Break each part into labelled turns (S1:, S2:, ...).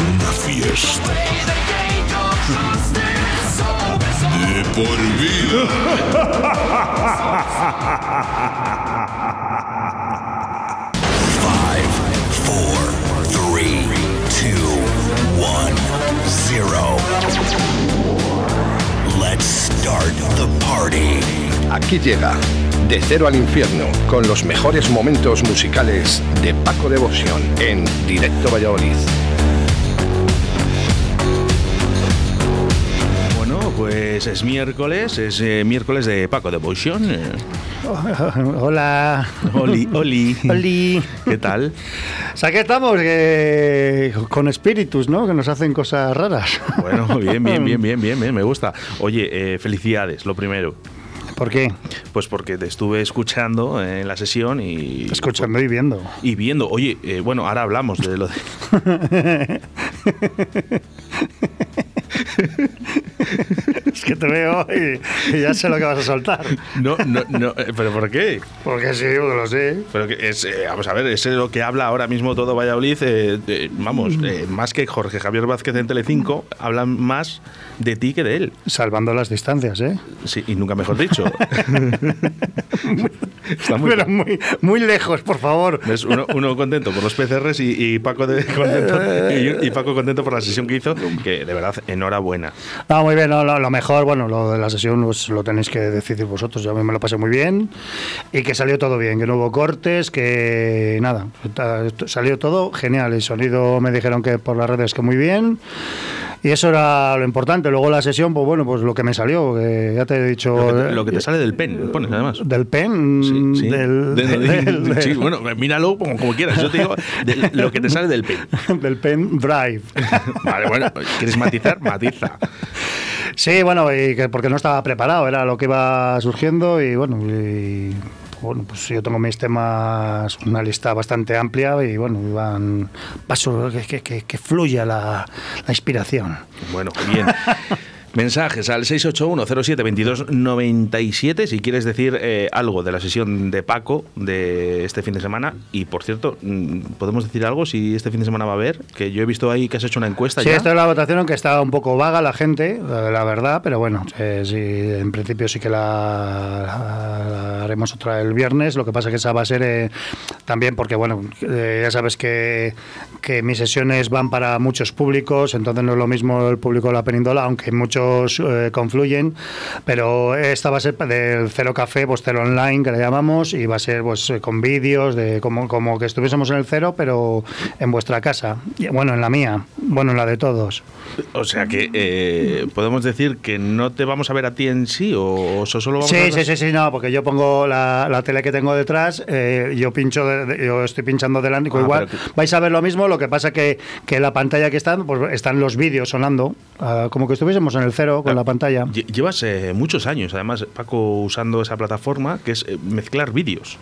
S1: Una fiesta. De por vida. Five, four, three, two, one, zero. Let's start the party.
S2: Aquí llega De Cero al Infierno con los mejores momentos musicales de Paco Devoción en Directo Valladolid.
S3: Pues es miércoles, es eh, miércoles de Paco Devotion. eh.
S4: Hola.
S3: Oli, Oli.
S4: Oli.
S3: ¿Qué tal?
S4: O sea, que estamos que- con espíritus, ¿no? Que nos hacen cosas raras.
S3: Bueno, bien, bien, bien, bien, bien, bien, me gusta. Oye, eh, felicidades, lo primero.
S4: ¿Por qué?
S3: Pues porque te estuve escuchando eh, en la sesión y...
S4: Escuchando y viendo.
S3: Y viendo, oye, eh, bueno, ahora hablamos de lo de...
S4: Es que te veo y, y ya sé lo que vas a soltar.
S3: No, no, no, eh, pero ¿por qué?
S4: Porque sí, porque lo sé.
S3: Pero que es, eh, vamos a ver, es lo que habla ahora mismo todo Valladolid. eh, eh, vamos, más que Jorge Javier Vázquez en Telecinco, hablan más de ti que de él.
S4: Salvando las distancias, ¿eh?
S3: Sí, y nunca mejor dicho. Está muy
S4: Pero muy, muy lejos, por favor.
S3: ¿Ves? Uno, uno contento por los PCRs y, y Paco de- contento, y, y Paco contento por la sesión que hizo, que de verdad, enhorabuena.
S4: No, muy bien, no, lo, lo mejor, bueno, lo de la sesión pues, lo tenéis que decidir vosotros. Yo a mí me lo pasé muy bien y que salió todo bien, que no hubo cortes, que nada, salió todo genial. El sonido me dijeron que por las redes que muy bien y eso era lo importante. Luego la sesión, pues bueno, pues lo que me salió, que ya te he dicho.
S3: Lo que te, lo que te sale del pen, pones además.
S4: Del pen,
S3: Sí, sí.
S4: del,
S3: De- de-
S4: del- del-
S3: sí, bueno, míralo como, como quieras. Yo te digo de- lo que te sale del pen.
S4: del pen drive.
S3: Vale, bueno, ¿quieres matizar? Matiza.
S4: Sí, bueno, y que porque no estaba preparado, era lo que iba surgiendo y bueno, y, bueno, pues yo tengo mis temas, una lista bastante amplia y bueno, iban paso que, que, que, que fluya la, la inspiración.
S3: Bueno, bien. Mensajes al 681-07-2297 si quieres decir eh, algo de la sesión de Paco de este fin de semana. Y por cierto, mm, ¿podemos decir algo si este fin de semana va a haber? Que yo he visto ahí que has hecho una encuesta
S4: Sí,
S3: ya.
S4: esto es la votación, aunque está un poco vaga la gente, la, verdad, pero bueno, eh, sí, en principio sí que la, la- la haremos otra el viernes. Lo que pasa que esa va a ser eh, también porque, bueno, eh, ya sabes que, que mis sesiones van para muchos públicos, entonces no es lo mismo el público de la península, aunque muchos eh, confluyen, pero esta va a ser del cero café, pues cero online, que le llamamos, y va a ser pues eh, con vídeos, de como, como que estuviésemos en el cero, pero en vuestra casa. Y, Bueno, en la mía, bueno, en la de todos.
S3: O sea que eh, podemos decir que no te vamos a ver a ti en sí o, o solo vamos a
S4: Sí,
S3: ver
S4: sí, sí, sí, no, porque yo pongo la, la tele que tengo detrás, eh, yo pincho, de- yo estoy pinchando delante,
S3: Ah,
S4: igual
S3: que-
S4: vais a ver lo mismo, lo que pasa que, que la pantalla que están, pues están los vídeos sonando, ah, como que estuviésemos en el cero con
S3: Ah,
S4: la pantalla.
S3: Lle- Llevas eh, muchos años, además, Paco, usando esa plataforma que es eh, mezclar vídeos.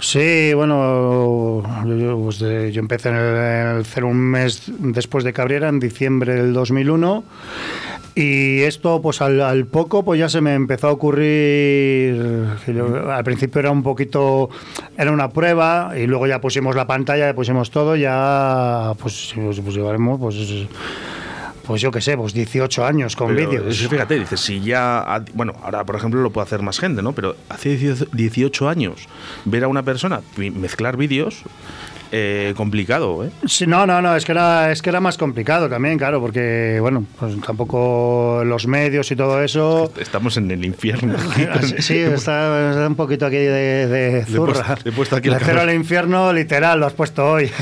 S4: Sí, bueno, yo, pues, yo empecé en el, en el un mes después de Cabrera, en diciembre del 2001. Y esto, pues al, al poco, pues ya se me empezó a ocurrir. al principio era un poquito, era una prueba, y luego ya pusimos la pantalla, ya pusimos todo, ya pues, pues, pues llevaremos, pues, pues yo qué sé, pues 18 años con vídeos.
S3: eso, Fíjate, dices, si ya. Bueno, ahora, por ejemplo, lo puede hacer más gente, ¿no? Pero hace 18 18 años ver a una persona mezclar vídeos, eh, complicado, ¿eh?
S4: Sí, no, no, no, es que era, es que era más complicado también, claro, porque, bueno, pues tampoco los medios y todo eso.
S3: Estamos en el infierno.
S4: Sí, está, está un poquito aquí de, de zurra.
S3: le he puesto aquí la
S4: cero al infierno, literal, lo has puesto hoy.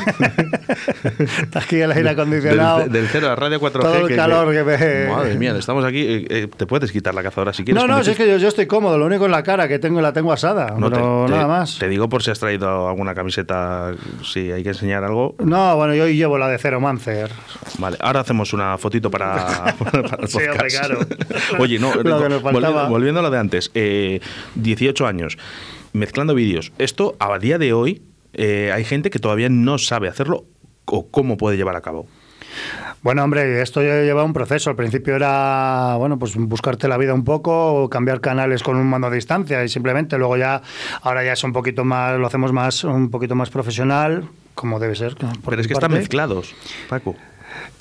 S4: Está aquí el aire acondicionado.
S3: Del, del cero a Radio 4G.
S4: Todo el calor que me-
S3: Madre mía, estamos aquí. eh, eh, te puedes quitar la cazadora si quieres.
S4: No, no, si es que yo, yo estoy cómodo, lo único en la cara que tengo la tengo asada,
S3: No,
S4: pero
S3: te,
S4: nada más.
S3: Te digo por si has traído alguna camiseta, si hay que enseñar algo.
S4: No, bueno, yo hoy llevo la de Cero Mancer.
S3: Vale, ahora hacemos una fotito para, para el
S5: Sí, hombre,
S3: podcast.
S5: claro.
S3: Oye, no,
S5: Lo que nos
S3: volvi-
S5: faltaba.
S3: volviendo a lo de antes, eh, 18 años, mezclando vídeos. Esto, a día de hoy, eh, hay gente que todavía no sabe hacerlo o cómo puede llevar a cabo.
S5: Bueno, hombre, esto ya lleva un proceso. Al principio era, bueno, pues buscarte la vida un poco, cambiar canales con un mando a distancia y simplemente luego ya, ahora ya es un poquito más, lo hacemos más, un poquito más profesional, como debe ser.
S3: Pero es que están mezclados, Paco.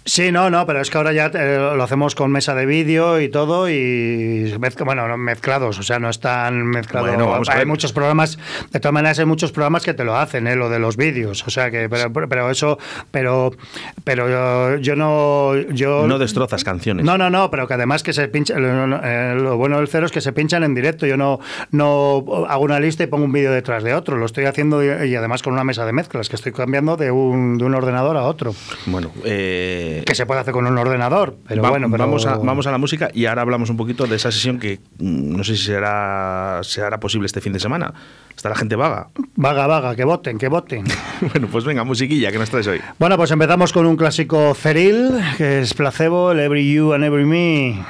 S5: Sí, no, no, pero es que ahora ya eh, lo hacemos con mesa de vídeo y todo y mezcla- bueno, no, mezclados, o sea, no están mezclados.
S3: Bueno, vamos a
S5: hay
S3: ver.
S5: muchos programas, de todas maneras hay muchos programas que te lo hacen, ¿eh? lo de los vídeos, o sea que, pero, pero eso, pero, pero yo, yo no, yo
S3: No destrozas canciones.
S5: no, no, no, pero que además que se pinchan, lo, eh, lo bueno del cero es que se pinchan en directo. Yo no, no hago una lista y pongo un vídeo detrás de otro. Lo estoy haciendo y, y además con una mesa de mezclas, que estoy cambiando de un, de un ordenador a otro.
S3: Bueno, eh,
S5: Que se puede hacer con un ordenador, pero
S3: va-
S5: bueno, pero...
S3: vamos, a, vamos a la música y ahora hablamos un poquito de esa sesión que mm, no sé si será, se hará posible este fin de semana. Está la gente vaga.
S5: Vaga, vaga, que voten, que voten.
S3: bueno, pues venga, musiquilla, que nos traes hoy?
S5: Bueno, pues empezamos con un clásico ceril, que es Placebo, el Every You and Every Me.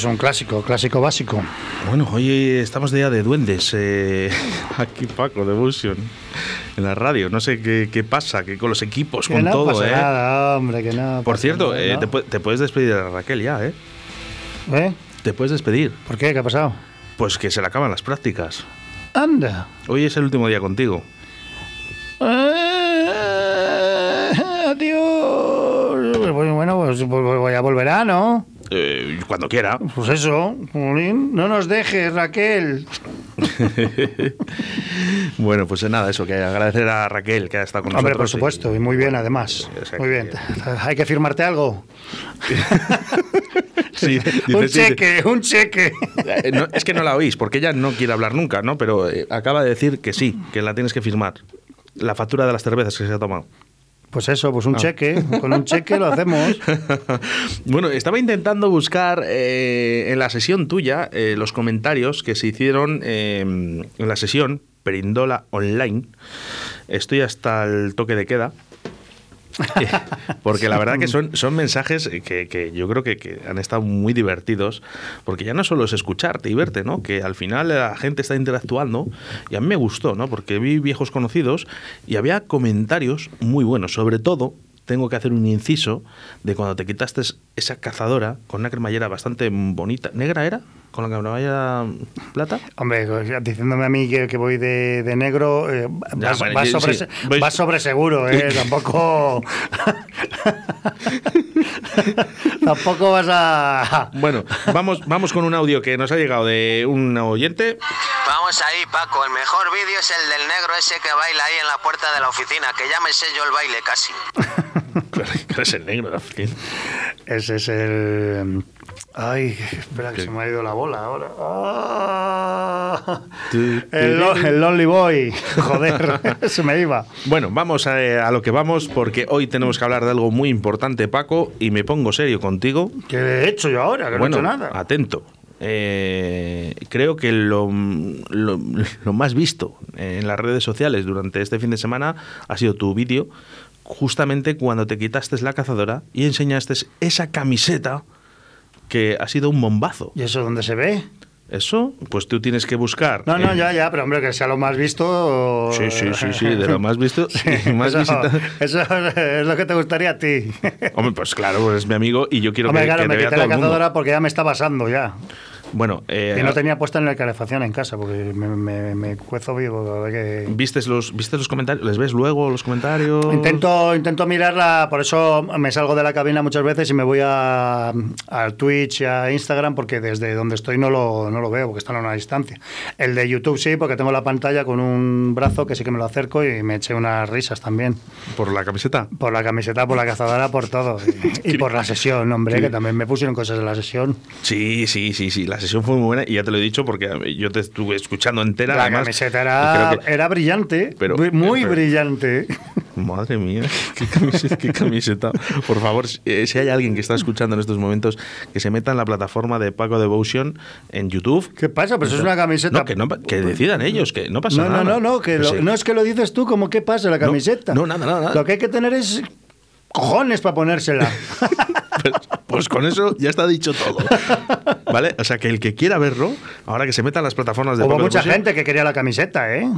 S5: Es un clásico, clásico básico.
S3: Bueno, hoy estamos de día de duendes. eh, aquí Paco, de Busion, en la radio. No sé qué, qué pasa, que con los equipos,
S5: Que
S3: con
S5: no
S3: todo,
S5: pasa
S3: ¿eh?
S5: nada, hombre, que no.
S3: Por cierto,
S5: nada,
S3: eh,
S5: ¿no?
S3: te, pu- te puedes despedir de Raquel ya, ¿eh?
S5: ¿Eh?
S3: Te puedes despedir.
S5: ¿Por qué? ¿Qué ha pasado?
S3: Pues que se le acaban las prácticas.
S5: Anda.
S3: Hoy es el último día contigo.
S5: Eh, Adiós. Pues Bueno, pues pues ya volverá, ¿no?
S3: Eh, cuando quiera.
S5: Pues eso, no nos dejes, Raquel.
S3: Bueno, pues nada, eso, que agradecer a Raquel que ha estado con
S4: Hombre, por
S3: nosotros.
S4: supuesto, y muy bien además.
S3: o sea
S4: Muy
S3: que-
S4: bien. ¿Hay que firmarte algo?
S3: Sí, dice,
S4: un cheque, un cheque.
S3: Eh, no, es que no la oís, porque ella no quiere hablar nunca, ¿no? Pero eh, acaba de decir que sí, que la tienes que firmar. La factura de las cervezas que se ha tomado.
S4: Pues eso, pues un
S3: Ah.
S4: cheque. Con un cheque lo hacemos.
S3: bueno, estaba intentando buscar eh, en la sesión tuya eh, los comentarios que se hicieron eh, en la sesión Perindola Online. Estoy hasta el toque de queda. Porque la verdad que son, son mensajes que, que yo creo que, que han estado muy divertidos, porque ya no solo es escucharte y verte, ¿no? Que al final la gente está interactuando y a mí me gustó, ¿no? Porque vi viejos conocidos y había comentarios muy buenos, sobre todo tengo que hacer un inciso de cuando te quitaste esa cazadora con una cremallera bastante bonita. ¿Negra era? ¿Con la cremallera plata?
S4: Hombre, diciéndome a mí que, que voy de, de negro, eh,
S3: Ya,
S4: vas,
S3: bueno,
S4: vas
S3: yo-
S4: sobre,
S3: sí.
S4: vas sobre seguro, ¿eh? Tampoco. Tampoco vas a.
S3: Bueno, vamos, vamos con un audio que nos ha llegado de un oyente.
S6: Vamos ahí, Paco. El mejor vídeo es el del negro ese que baila ahí en la puerta de la oficina, que ya me sé yo el baile casi.
S3: Es el negro.
S4: Ese es el. Ay, espera que se me ha ido la bola ahora. Ah. El, el Lonely Boy. Joder, se me iba.
S3: Bueno, vamos a, a lo que vamos, porque hoy tenemos que hablar de algo muy importante, Paco, y me pongo serio contigo.
S4: ¿Qué he hecho yo ahora? Que
S3: bueno,
S4: no he hecho nada.
S3: atento. Eh, creo que lo, lo- lo más visto en las redes sociales durante este fin de semana ha sido tu vídeo, justamente cuando te quitaste la cazadora y enseñaste esa camiseta que ha sido un bombazo.
S4: ¿Y eso dónde se ve?
S3: Eso, pues tú tienes que buscar.
S4: No, no,
S3: eh,
S4: ya, ya, pero hombre, que sea lo más visto.
S3: Sí, sí, sí, sí, de lo más visto y más
S4: eso, eso es lo que te gustaría a ti.
S3: Hombre, pues claro, pues es mi amigo y yo quiero
S4: Hombre,
S3: que,
S4: claro,
S3: que
S4: me
S3: te vea
S4: quité
S3: todo
S4: la
S3: el mundo.
S4: cazadora porque ya me está pasando ya.
S3: Bueno, eh,
S4: Y no tenía puesta en la calefacción en casa porque me, me, me cuezo vivo. que-
S3: ¿vistes los, ¿vistes los comentarios? ¿Les ves luego los comentarios?
S4: Intento, intento mirarla, por eso me salgo de la cabina muchas veces y me voy a, a Twitch y a Instagram porque desde donde estoy no lo, no lo veo porque están a una distancia. El de YouTube sí, porque tengo la pantalla con un brazo que sí que me lo acerco y me eché unas risas también.
S3: ¿Por la camiseta?
S4: Por la camiseta, por la cazadora, por todo. Y, y por la sesión, hombre, que también me pusieron cosas de la sesión.
S3: Sí, sí, sí, sí. La sesión fue muy buena y ya te lo he dicho porque yo te estuve escuchando entera.
S4: La
S3: además,
S4: camiseta era,
S3: que-
S4: era brillante,
S3: Pero-
S4: muy-
S3: pero-
S4: brillante.
S3: Madre mía, qué camiseta, qué camiseta. Por favor, eh, si hay alguien que está escuchando en estos momentos, que se meta en la plataforma de Paco Devotion en YouTube.
S4: ¿Qué pasa? Pues es una camiseta.
S3: No, que, no, que decidan ellos, que no pasa
S4: No,
S3: nada.
S4: no, no, no, que
S3: Pues
S4: lo-
S3: sí.
S4: no es que lo dices tú, como qué pasa la
S3: No,
S4: camiseta.
S3: no, nada, nada, nada.
S4: Lo que hay que tener es cojones para ponérsela.
S3: Pues, pues con eso ya está dicho todo. ¿Vale? O sea, que el que quiera verlo, ahora que se meta en las plataformas de
S4: Hubo mucha gente que quería la camiseta, ¿eh?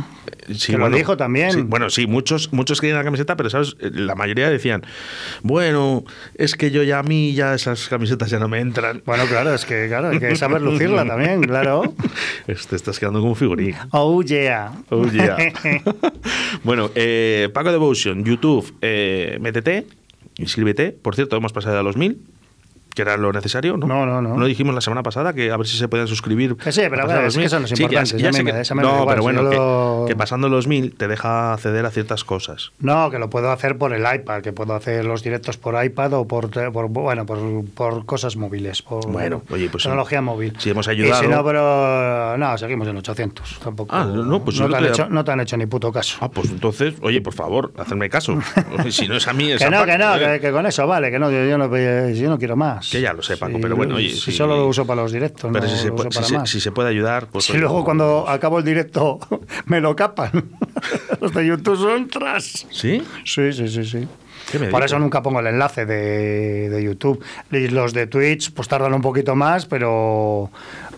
S3: Sí,
S4: que lo dijo también.
S3: sí, bueno, sí, muchos, muchos querían la camiseta, pero ¿sabes? La mayoría decían, bueno, es que yo ya a mí ya esas camisetas ya no me entran.
S4: Bueno, claro, es que claro, hay que saber lucirla también, claro.
S3: Te estás quedando como figurín.
S4: Oh, yeah.
S3: Oh, yeah. bueno, eh, Paco Devotion, YouTube, eh, métete, inscríbete. Por cierto, hemos pasado a los mil, que era lo necesario, ¿no?
S4: No, no, no.
S3: No dijimos la semana pasada que a ver si se podían suscribir.
S4: Que sí, pero
S3: los
S4: es que
S3: 1000.
S4: eso no es
S3: Sí, ya- ya
S4: me-
S3: que-
S4: me
S3: no,
S4: igual,
S3: pero bueno, que,
S4: lo-
S3: que pasando los mil te deja acceder a ciertas cosas.
S4: No, que lo puedo hacer por el iPad, que puedo hacer los directos por iPad o por, por bueno, por, por cosas móviles, por
S3: Bueno, oye, pues
S4: tecnología
S3: sí.
S4: móvil.
S3: Si hemos
S4: Y
S3: ayudado-
S4: si no, pero no, seguimos en 800, tampoco.
S3: Ah, no, pues
S4: no, te han hecho, no te han hecho ni puto caso.
S3: Ah, pues entonces, oye, por favor, hacerme caso. si no es a mí, es
S4: Que no, que no,
S3: eh.
S4: que, que con eso vale, que no, yo, yo no, yo no quiero más.
S3: Que ya lo sé, Paco,
S4: Sí,
S3: pero bueno, oye,
S4: Si
S3: sí.
S4: solo lo uso para los directos,
S3: Pero
S4: no
S3: si se,
S4: lo
S3: puede,
S4: uso
S3: si,
S4: para
S3: se,
S4: más.
S3: si se puede ayudar, pues.
S4: Si luego cuando acabo el directo me lo capan. Los de YouTube son tras.
S3: ¿Sí?
S4: Sí, sí, sí, sí.
S3: ¿Qué me
S4: Por eso nunca pongo el enlace de, de YouTube. Y los de Twitch pues tardan un poquito más, pero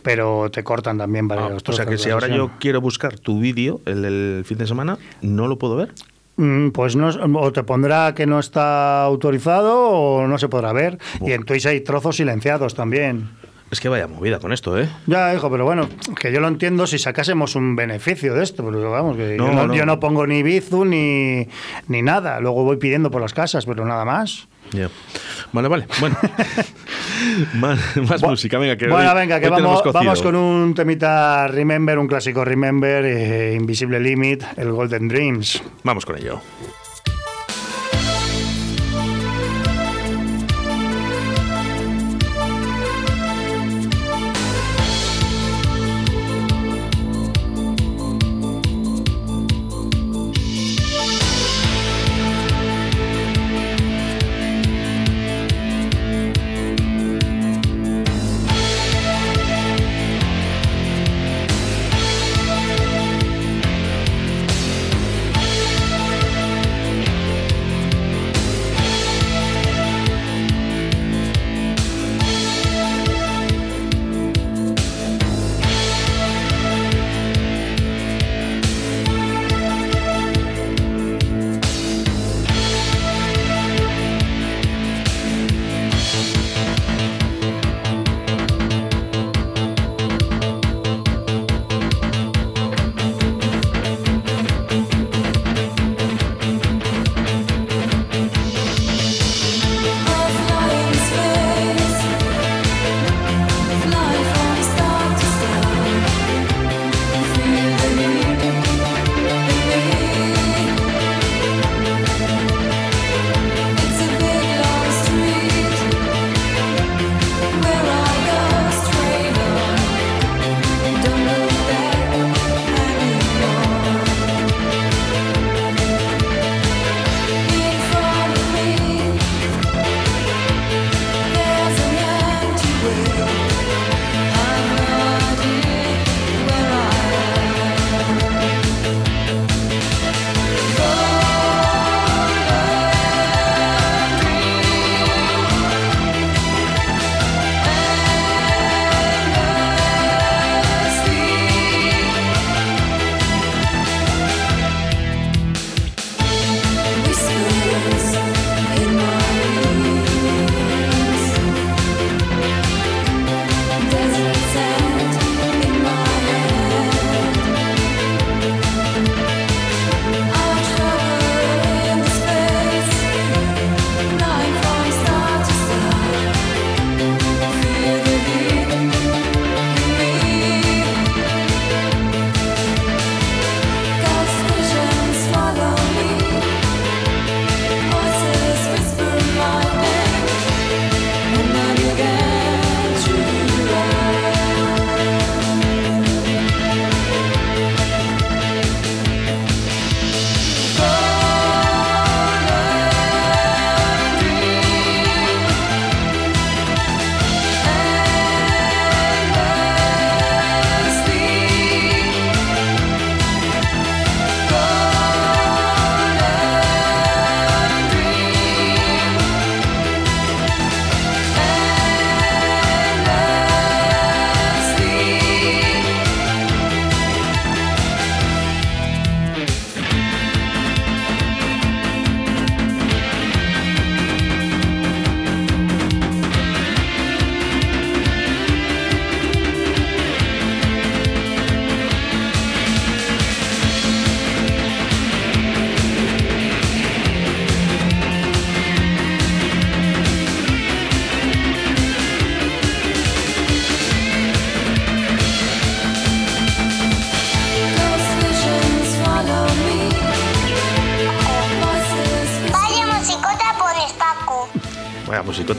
S4: pero te cortan también
S3: Ah,
S4: varios
S3: o sea que si ahora yo quiero buscar tu vídeo, el del fin de semana, ¿no lo puedo ver?
S4: Mm, Pues no, o te pondrá que no está autorizado o no se podrá ver. Y en Twitch hay trozos silenciados también.
S3: Es que vaya movida con esto, ¿eh?
S4: Ya, hijo, pero bueno, que yo lo entiendo si sacásemos un beneficio de esto, pero vamos, que
S3: No,
S4: yo, no,
S3: no.
S4: yo no pongo ni Bizu ni, ni nada, luego voy pidiendo por las casas, pero nada más.
S3: Vale, vale. Bueno, más más
S4: Bu-
S3: música, venga, que
S4: bueno,
S3: hoy-
S4: venga, que
S3: hoy tenemos
S4: vamos, vamos con un temita Remember, un clásico Remember, eh, Invisible Limit, el Golden Dreams.
S3: Vamos con ello.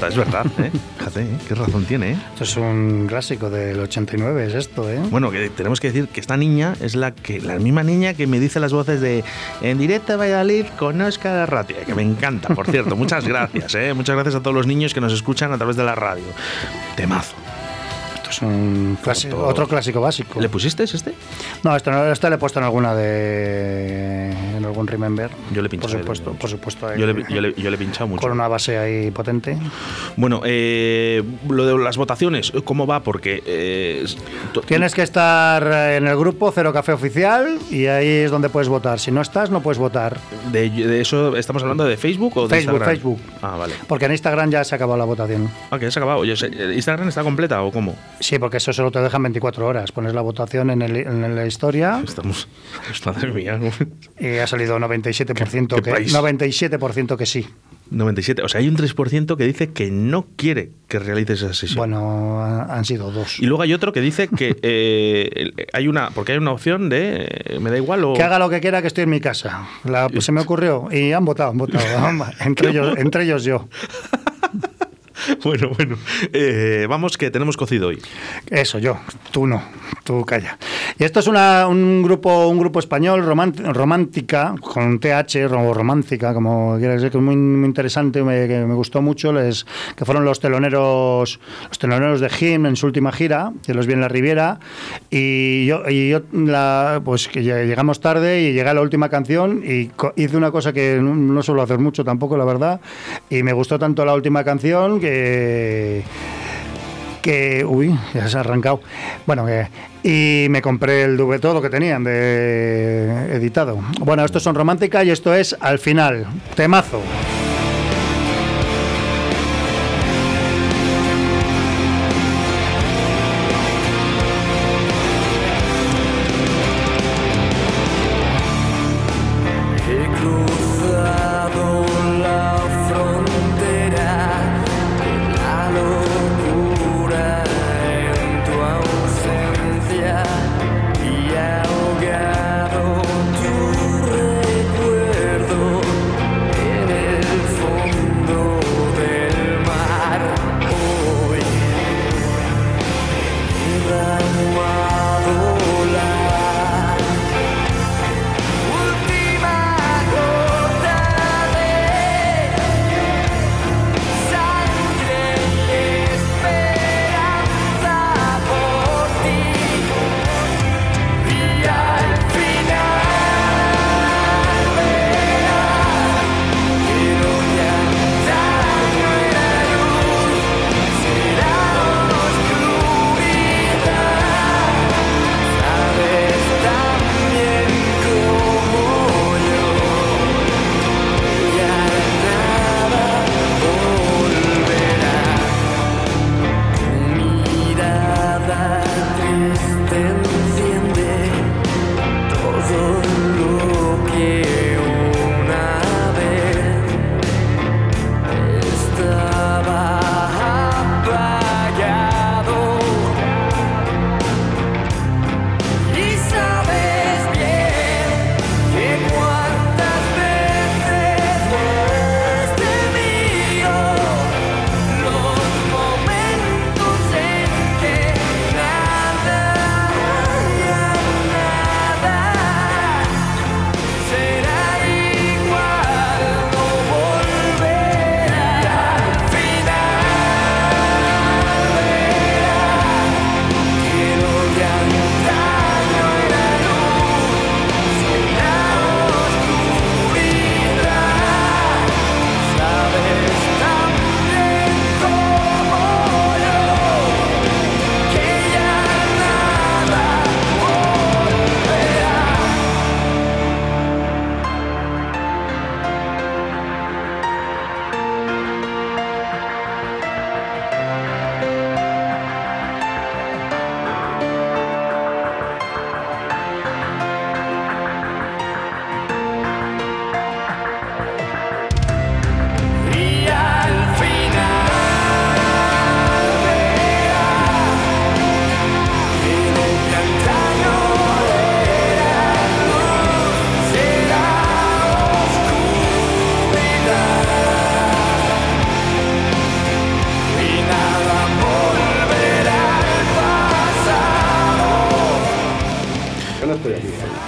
S3: Es verdad, ¿eh? Fíjate, ¿eh? qué razón tiene, ¿eh?
S4: Esto es un clásico del 89, es esto, ¿eh?
S3: Bueno, que tenemos que decir que esta niña es la que la misma niña que me dice las voces de En directo a Valladolid con Oscar Arratia, que me encanta, por cierto. Muchas gracias, ¿eh? Muchas gracias a todos los niños que nos escuchan a través de la radio. Temazo.
S4: Es un clásico, otro clásico básico.
S3: ¿Le pusiste este?
S4: No, esto, no, este le he puesto en alguna de. en algún Remember.
S3: Yo le he pinchado
S4: Por supuesto, por supuesto.
S3: Yo le, yo le- yo le he pinchado mucho.
S4: Con una base ahí potente.
S3: Bueno, eh, lo de las votaciones, ¿cómo va? Porque... eh,
S4: Tienes que estar en el grupo Cero Café Oficial y ahí es donde puedes votar. Si no estás, no puedes votar.
S3: de, de eso estamos hablando de Facebook o de
S4: Facebook,
S3: Instagram?
S4: Facebook.
S3: Ah, vale.
S4: Porque en Instagram ya se ha acabado la votación.
S3: Ah, que ya se ha acabado. Oye, ¿se- ¿Instagram está completa o cómo?
S4: Sí, porque eso solo te dejan 24 horas. Pones la votación en, el- en la historia
S3: Estamos... Madre mía.
S4: y ha salido 97%
S3: ¿Qué- qué
S4: que,
S3: país?
S4: 97% que sí.
S3: 97. O sea, hay un 3% que dice que no quiere que realices esa sesión.
S7: Bueno, ha- han sido dos.
S3: Y luego hay otro que dice que eh, el- hay una, porque hay una opción de eh, me da igual o
S7: Que haga lo que quiera, que estoy en mi casa. La- pues se me ocurrió y han votado, han votado. entre, ellos, entre ellos yo.
S3: bueno, bueno. Eh, vamos que tenemos cocido hoy.
S7: Eso, yo. Tú no. Tú calla. Y esto es una- un grupo un grupo español román- romántica, con TH, o romántica, como quieras decir, que es muy, muy interesante, me, que me gustó mucho, les, que fueron los teloneros los teloneros de Jim en su última gira, que los vi en la Riviera, y yo, y yo la, pues que lle- llegamos tarde y llegué a la última canción y hice una cosa que no suelo hacer mucho tampoco, la verdad, y me gustó tanto la última canción que que uy, ya se ha arrancado. Bueno, que y me compré el DVD todo lo que tenían de editado. Bueno, estos son romántica y esto es al final temazo.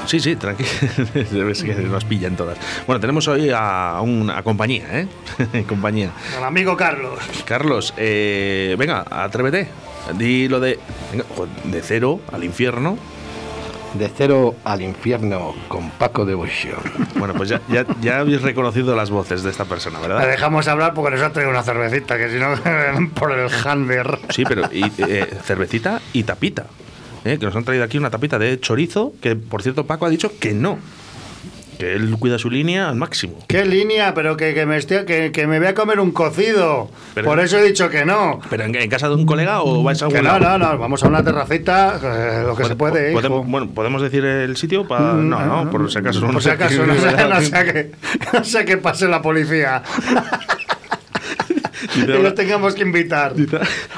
S3: Sí, sí, tranquilo. Ves que nos pillan todas. Bueno, tenemos hoy a una compañía, ¿eh? compañía.
S7: El amigo Carlos.
S3: Carlos, eh, venga, atrévete. Di lo de. venga, de cero al infierno.
S2: De cero al infierno con Paco Devoción.
S3: Bueno, pues ya, ya, ya habéis reconocido las voces de esta persona,
S7: La
S3: ¿verdad?
S7: dejamos hablar porque nos ha traído una cervecita, que si no, por el Hander.
S3: Sí, pero y, eh, cervecita y tapita. ¿Eh? Que nos han traído aquí una tapita de chorizo, que por cierto Paco ha dicho que no. Que él cuida su línea al máximo.
S4: ¿Qué línea? Pero que, que me, estoy, que, que me voy a comer un cocido.
S3: Pero-
S4: Por eso he dicho que no.
S3: ¿Pero en, en casa de un colega o vais a
S4: Que no, no, no. Vamos a una terracita, eh, lo que se puede. hijo.
S3: Podemos, bueno, ¿podemos decir el sitio? Pa-
S4: Mm,
S3: no, no, por si acaso.
S4: Por si acaso, no sé, no sé que, no sé que pase la policía.
S3: Dice,
S4: los
S3: ahora,
S4: tengamos que invitar.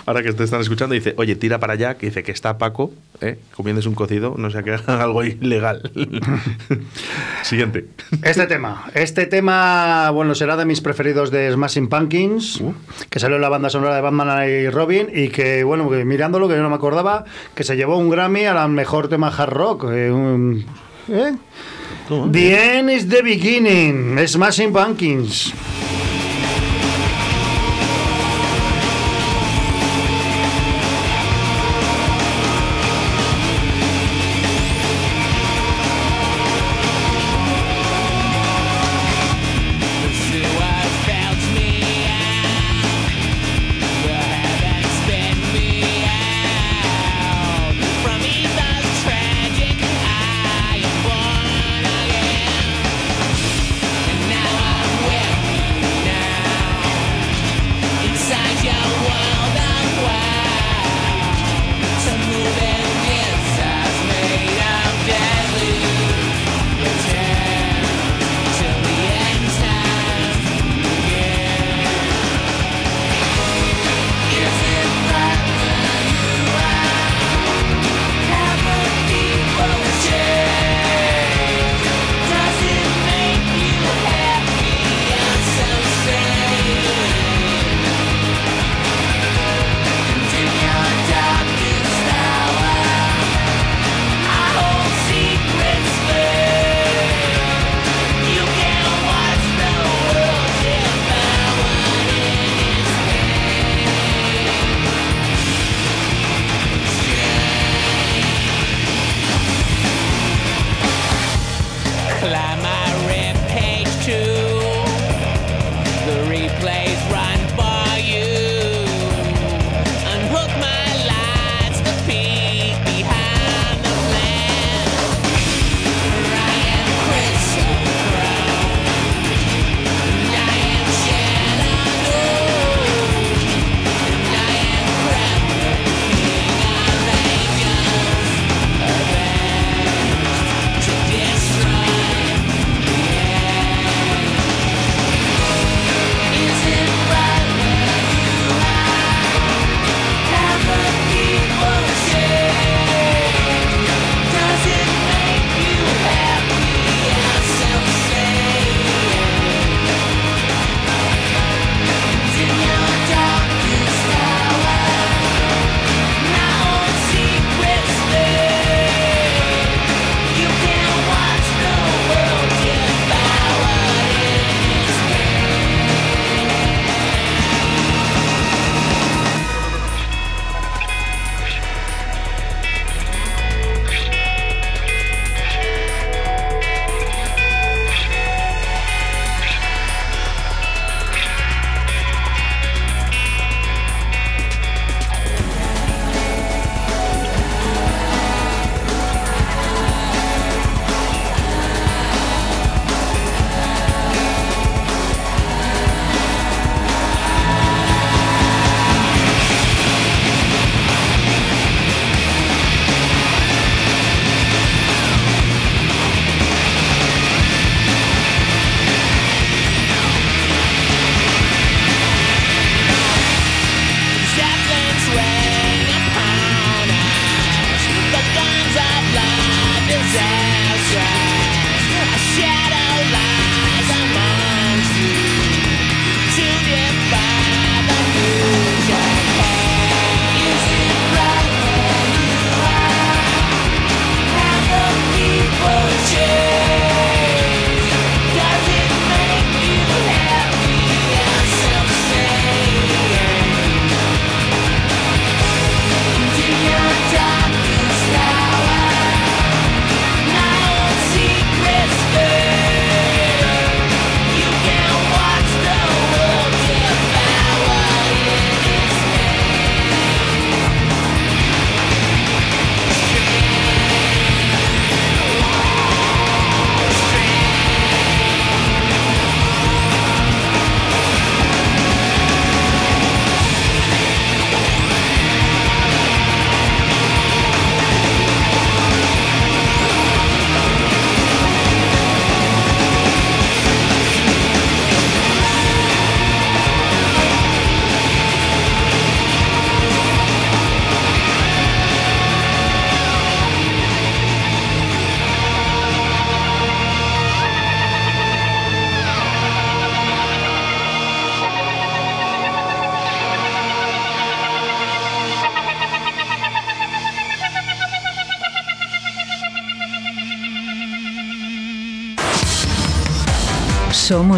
S3: ahora que te están escuchando, dice, oye, tira para allá, que dice que está Paco, ¿eh? comiéndose un cocido, no sea que haga algo ilegal. Siguiente.
S4: Este tema, este tema, bueno, será de mis preferidos de Smashing Pumpkins,
S3: Uh.
S4: que salió en la banda sonora de Batman y Robin, y que, bueno, que mirándolo, que yo no me acordaba, que se llevó un Grammy a la mejor tema hard rock. eh, un- ¿eh? The end is the beginning, Smashing Pumpkins.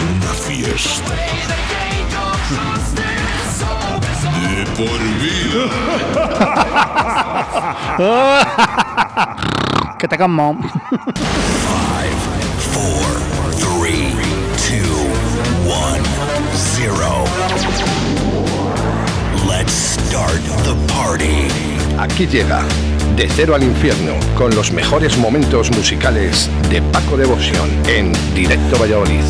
S1: Una fiesta. De por vida.
S4: Que te como.
S1: Four, three, two, one, zero. Let's start the party.
S2: Aquí llega De Cero al Infierno con los mejores momentos musicales de Paco Devoción en Directo Valladolid.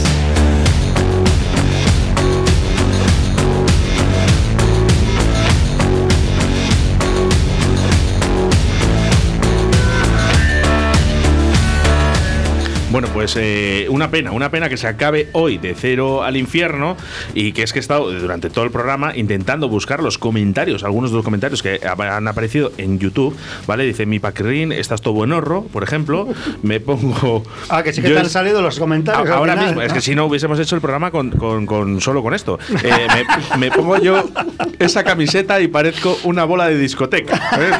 S3: Bueno, pues eh, una pena, una pena que se acabe hoy de cero al infierno y que es que he estado durante todo el programa intentando buscar los comentarios, algunos de los comentarios que han aparecido en YouTube, ¿vale? Dice mi paquerín, estás todo buenorro, por ejemplo, me pongo...
S4: Ah, que sí que te han salido los comentarios.
S3: Ahora
S4: final.
S3: mismo, es que si no hubiésemos hecho el programa con, con- con- solo con esto. Eh, me, me pongo yo esa camiseta y parezco una bola de discoteca. ¿eh?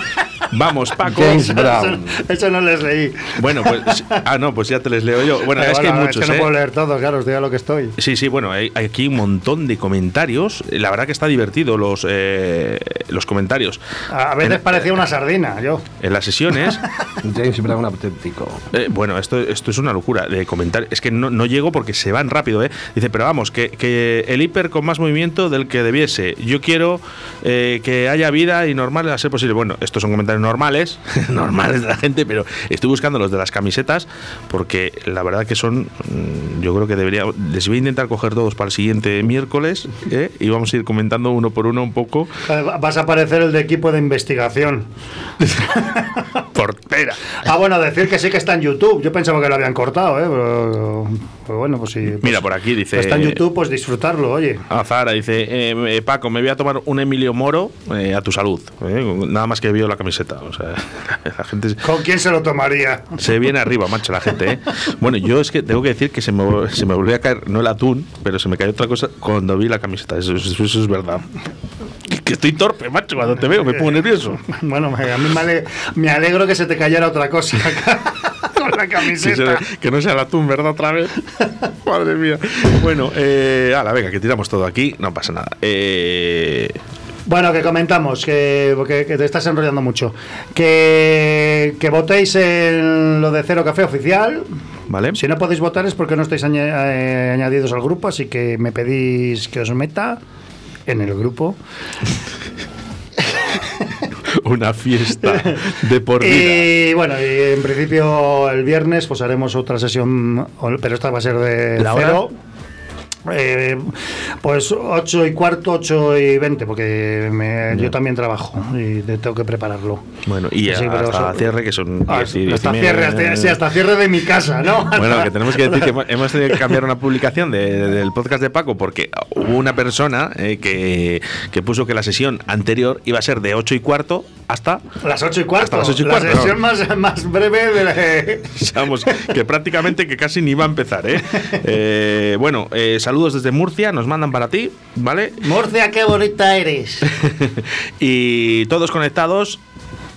S3: Vamos, Paco.
S2: James Brown.
S4: Eso, eso no les leí.
S3: Bueno, pues. Ah, no, pues ya te les leo yo. Bueno,
S4: Pero
S3: es que hay
S4: bueno,
S3: muchos.
S4: no
S3: ¿eh?
S4: puedo leer todos, claro, os digo lo que estoy.
S3: Sí, sí, bueno, hay, hay aquí un montón de comentarios. La verdad que está divertido los, eh, los comentarios.
S4: A a veces
S3: En-
S4: parecía una sardina, yo.
S3: En las sesiones.
S2: James Brown auténtico.
S3: Eh, bueno, esto, esto es una locura de comentar. Es que no, no llego porque se van rápido, ¿eh? Dice, pero vamos, que, que el hiper con más movimiento del que debiese. Yo quiero eh, que haya vida y normal a ser posible. Bueno, estos son comentarios normales, normales de la gente, pero estoy buscando los de las camisetas porque la verdad que son. mm, Yo creo que debería. Les voy a intentar coger todos para el siguiente miércoles ¿eh? y vamos a ir comentando uno por uno un poco.
S4: Eh, Vas a aparecer el de equipo de investigación.
S3: Portera.
S4: Ah, bueno, decir que sí que está en YouTube. Yo pensaba que lo habían cortado, ¿eh? Pero, pero bueno, pues sí. pues-
S3: Mira, por aquí dice.
S4: Está en YouTube, pues disfrutarlo, oye.
S3: A Zara dice, eh, Paco, me voy a tomar un Emilio Moro eh, a tu salud. nada más que veo la camiseta. O sea, la gente se-
S4: ¿Con quién se lo tomaría?
S3: se viene arriba, macho, la gente. ¿eh? Bueno, yo es que tengo que decir que se me, se me volvió a caer, no el atún, pero se me cayó otra cosa cuando vi la camiseta. Eso, eso- eso es verdad. Que, que estoy torpe, macho, cuando te veo, me pongo nervioso.
S4: Bueno, a mí me, ale- me alegro que se te cayera otra cosa la camiseta.
S3: se- que no sea el atún, ¿verdad? Otra vez. Madre mía. Bueno, eh, ala, venga, que tiramos todo aquí, no pasa nada. Eh,
S4: Bueno, que comentamos, que, porque que te estás enrollando mucho. Que, que votéis en lo de Cero Café oficial.
S3: ¿Vale?
S4: Si no podéis votar es porque no estáis eh, añadidos al grupo, así que me pedís que os meta en el grupo.
S3: Una fiesta de por vida.
S4: Y bueno, y en principio el viernes pues haremos otra sesión, pero esta va a ser de
S3: ¿La hora?
S4: cero. Eh, pues 8 y cuarto, 8 y 20, porque me- yo también trabajo y te- tengo que prepararlo.
S3: Bueno, y
S4: Sí, pero
S3: hasta
S4: eso-
S3: cierre, que son
S4: Ah,
S3: 10 y 10 y
S4: hasta, cierre, hasta, sí, hasta cierre de mi casa, ¿no?
S3: Bueno, que tenemos que decir que hemos- tenido que cambiar una publicación de- del podcast de Paco porque hubo una persona eh, que, que puso que la sesión anterior iba a ser de 8 y cuarto hasta.
S4: Las 8 y cuarto.
S3: Hasta las ocho y
S4: la
S3: cuarto,
S4: sesión
S3: ¿no?
S4: más, más breve de la-
S3: Vamos, que prácticamente que casi ni va a empezar, ¿eh? Eh, bueno, eh, saludos desde Murcia, nos mandan para ti, ¿vale?
S4: Murcia, qué bonita eres.
S3: y todos conectados.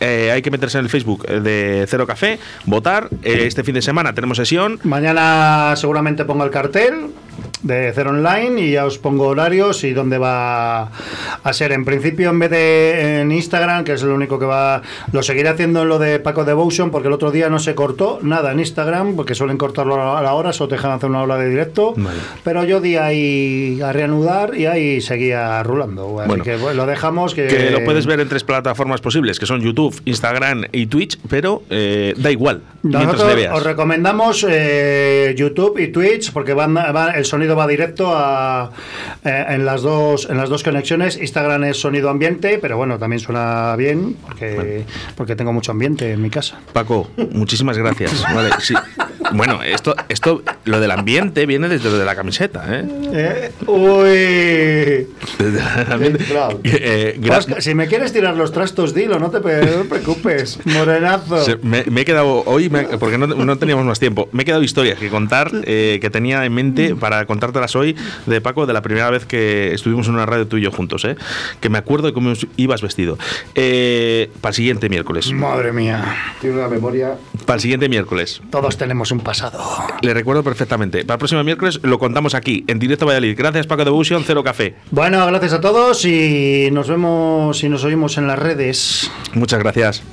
S3: eh, hay que meterse en el Facebook de Cero Café, votar. Eh, este fin de semana tenemos sesión.
S4: Mañana seguramente pongo el cartel de Cero Online y ya os pongo horarios y dónde va a ser. En principio, en vez de en Instagram, que es lo único que va, lo seguiré haciendo en lo de Paco Devotion, porque el otro día no se cortó nada en Instagram, porque suelen cortarlo a la hora, solo te dejan hacer una hora de directo.
S3: Vale.
S4: Pero yo di ahí a reanudar y ahí seguía rulando. Así
S3: Bueno.
S4: que bueno, lo dejamos. Que,
S3: Que lo puedes ver en tres plataformas posibles, que son YouTube, Instagram y Twitch, pero eh, da igual, mientras le
S4: Nosotros
S3: veas.
S4: os recomendamos eh, YouTube y Twitch porque van, van- el sonido va directo a, eh, en las dos en las dos conexiones. Instagram es sonido ambiente, pero bueno, también suena bien porque, porque tengo mucho ambiente en mi casa.
S3: Paco, muchísimas gracias. Vale, si, Bueno, esto, esto, lo del ambiente viene desde lo de la camiseta, ¿eh?
S4: ¿Eh? Uy.
S3: Desde el ambiente.
S4: Bravo.
S3: Eh, gra-
S4: Oscar, si me quieres tirar los trastos, dilo, no te, pe- no te preocupes. Morenazo.
S3: Se- me, me he quedado hoy, me- porque no, no teníamos más tiempo, me he quedado historias que contar, eh, que tenía en mente para contártelas hoy de Paco, de la primera vez que estuvimos en una radio tú y yo juntos, ¿eh? que me acuerdo de cómo ibas vestido. Eh, para el siguiente miércoles.
S4: Madre mía.
S2: Tiene una memoria.
S3: Para el siguiente miércoles.
S4: Todos tenemos un pasado.
S3: Le recuerdo perfectamente. Para el próximo miércoles lo contamos aquí, en directo a Valladolid. Gracias, Paco Devotion, Cero Café.
S4: Bueno, gracias a todos y nos vemos y nos oímos en las redes.
S3: Muchas gracias.